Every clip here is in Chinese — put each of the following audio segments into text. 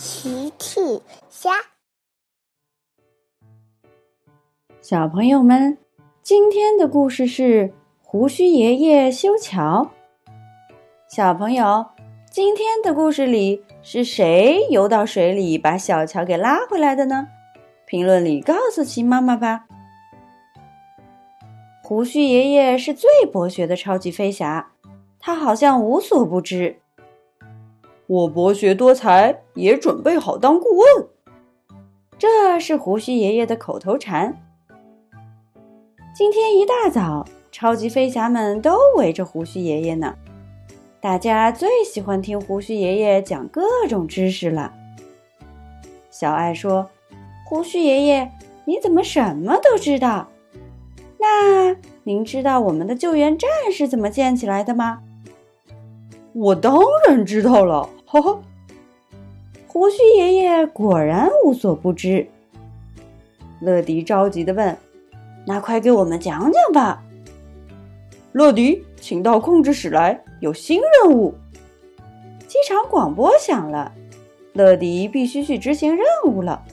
奇趣虾，小朋友们，今天的故事是胡须爷爷修桥。小朋友，今天的故事里是谁游到水里把小桥给拉回来的呢？评论里告诉奇妈妈吧。胡须爷爷是最博学的超级飞侠，他好像无所不知。我博学多才，也准备好当顾问。这是胡须爷爷的口头禅。今天一大早，超级飞侠们都围着胡须爷爷呢。大家最喜欢听胡须爷爷讲各种知识了。小爱说：“胡须爷爷，你怎么什么都知道？那您知道我们的救援站是怎么建起来的吗？”我当然知道了。呵呵，胡须爷爷果然无所不知。乐迪着急的问：“那快给我们讲讲吧。”乐迪，请到控制室来，有新任务。机场广播响了，乐迪必须去执行任务了。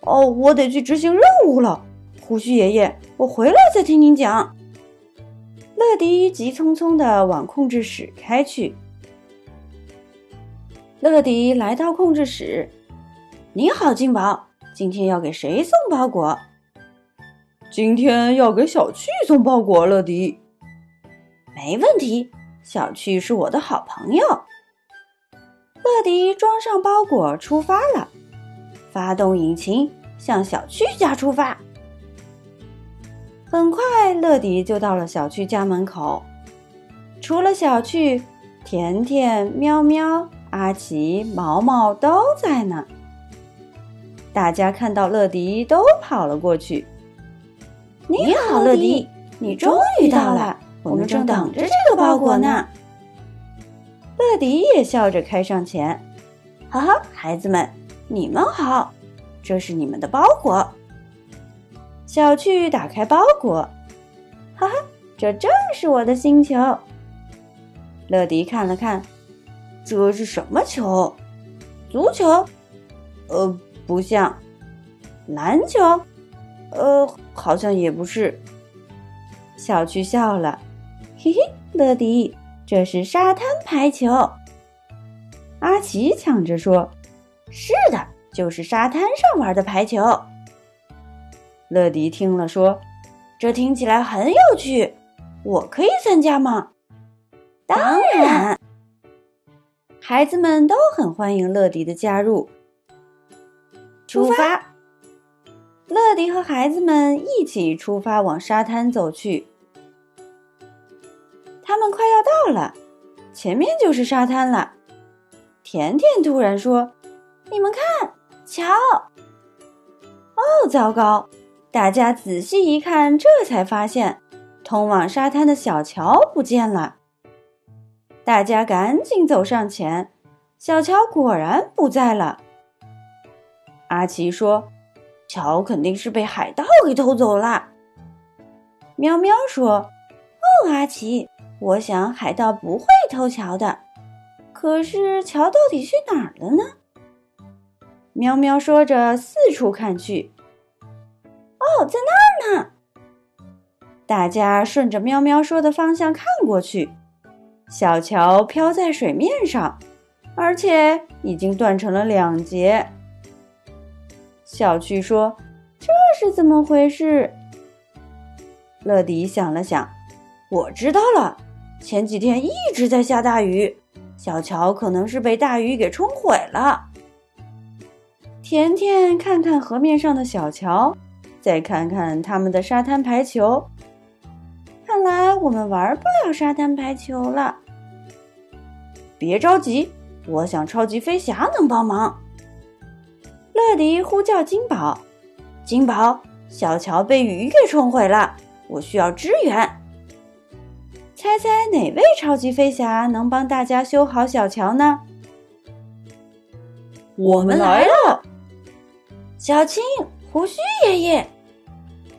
哦，我得去执行任务了。胡须爷爷，我回来再听您讲。乐迪急匆匆的往控制室开去。乐迪来到控制室，你好，金宝，今天要给谁送包裹？今天要给小趣送包裹。乐迪，没问题，小趣是我的好朋友。乐迪装上包裹，出发了，发动引擎，向小趣家出发。很快，乐迪就到了小趣家门口。除了小趣，甜甜、喵喵。阿奇、毛毛都在呢。大家看到乐迪，都跑了过去。你好，乐迪，你终于到了，我们正等着这个包裹呢。乐迪也笑着开上前，哈哈，孩子们，你们好，这是你们的包裹。小趣打开包裹，哈哈，这正是我的星球。乐迪看了看。这是什么球？足球？呃，不像。篮球？呃，好像也不是。小趣笑了，嘿嘿，乐迪，这是沙滩排球。阿奇抢着说：“是的，就是沙滩上玩的排球。”乐迪听了说：“这听起来很有趣，我可以参加吗？”当然。孩子们都很欢迎乐迪的加入。出发！乐迪和孩子们一起出发往沙滩走去。他们快要到了，前面就是沙滩了。甜甜突然说：“你们看，瞧！”哦，糟糕！大家仔细一看，这才发现通往沙滩的小桥不见了。大家赶紧走上前，小乔果然不在了。阿奇说：“乔肯定是被海盗给偷走了。”喵喵说：“哦，阿奇，我想海盗不会偷乔的。可是乔到底去哪儿了呢？”喵喵说着四处看去。“哦，在那儿呢！”大家顺着喵喵说的方向看过去。小桥飘在水面上，而且已经断成了两截。小趣说：“这是怎么回事？”乐迪想了想：“我知道了，前几天一直在下大雨，小桥可能是被大雨给冲毁了。”甜甜看看河面上的小桥，再看看他们的沙滩排球。看来我们玩不了沙滩排球了。别着急，我想超级飞侠能帮忙。乐迪呼叫金宝：“金宝，小桥被雨给冲毁了，我需要支援。猜猜哪位超级飞侠能帮大家修好小桥呢？”我们来了，小青、胡须爷爷，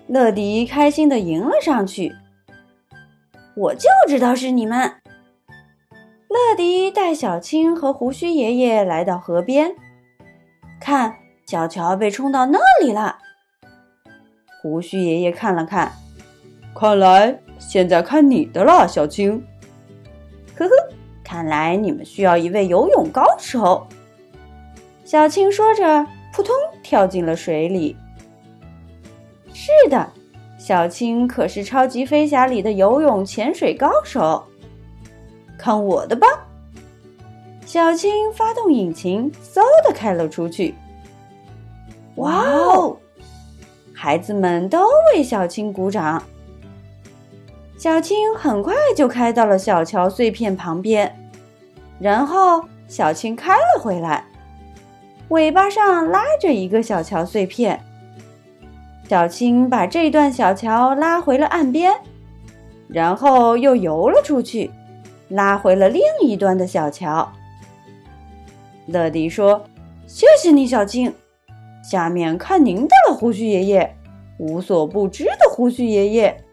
乐迪开心的迎了上去。我就知道是你们！乐迪带小青和胡须爷爷来到河边，看，小桥被冲到那里了。胡须爷爷看了看，看来现在看你的了，小青。呵呵，看来你们需要一位游泳高手。小青说着，扑通跳进了水里。是的，小青可是《超级飞侠》里的游泳潜水高手。看我的吧！小青发动引擎，嗖的开了出去。哇哦！孩子们都为小青鼓掌。小青很快就开到了小桥碎片旁边，然后小青开了回来，尾巴上拉着一个小桥碎片。小青把这段小桥拉回了岸边，然后又游了出去。拉回了另一端的小桥。乐迪说：“谢谢你，小青。下面看您的了，胡须爷爷。无所不知的胡须爷爷，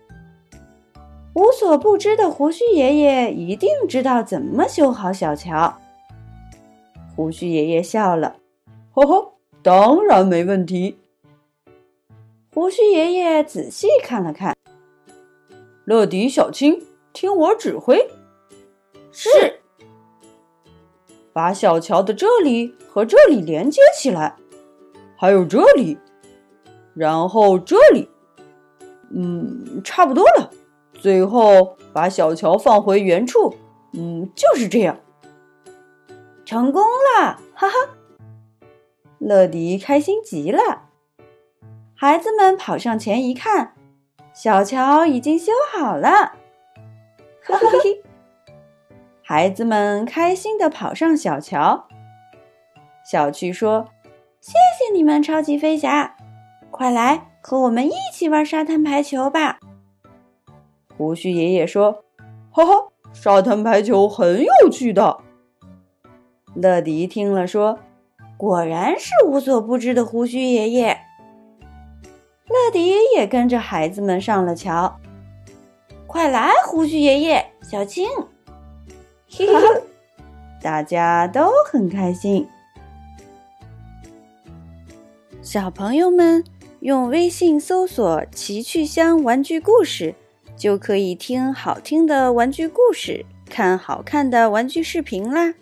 无所不知的胡须爷爷一定知道怎么修好小桥。”胡须爷爷笑了：“呵呵，当然没问题。”胡须爷爷仔细看了看，乐迪、小青，听我指挥。是，把小桥的这里和这里连接起来，还有这里，然后这里，嗯，差不多了。最后把小桥放回原处，嗯，就是这样，成功了，哈哈！乐迪开心极了。孩子们跑上前一看，小桥已经修好了，哈哈嘿。孩子们开心地跑上小桥。小趣说：“谢谢你们，超级飞侠！快来和我们一起玩沙滩排球吧。”胡须爷爷说：“哈哈，沙滩排球很有趣的。”乐迪听了说：“果然是无所不知的胡须爷爷。”跟着孩子们上了桥。快来，胡须爷爷，小青！嘿嘿，大家都很开心。小朋友们用微信搜索“奇趣箱玩具故事”，就可以听好听的玩具故事，看好看的玩具视频啦。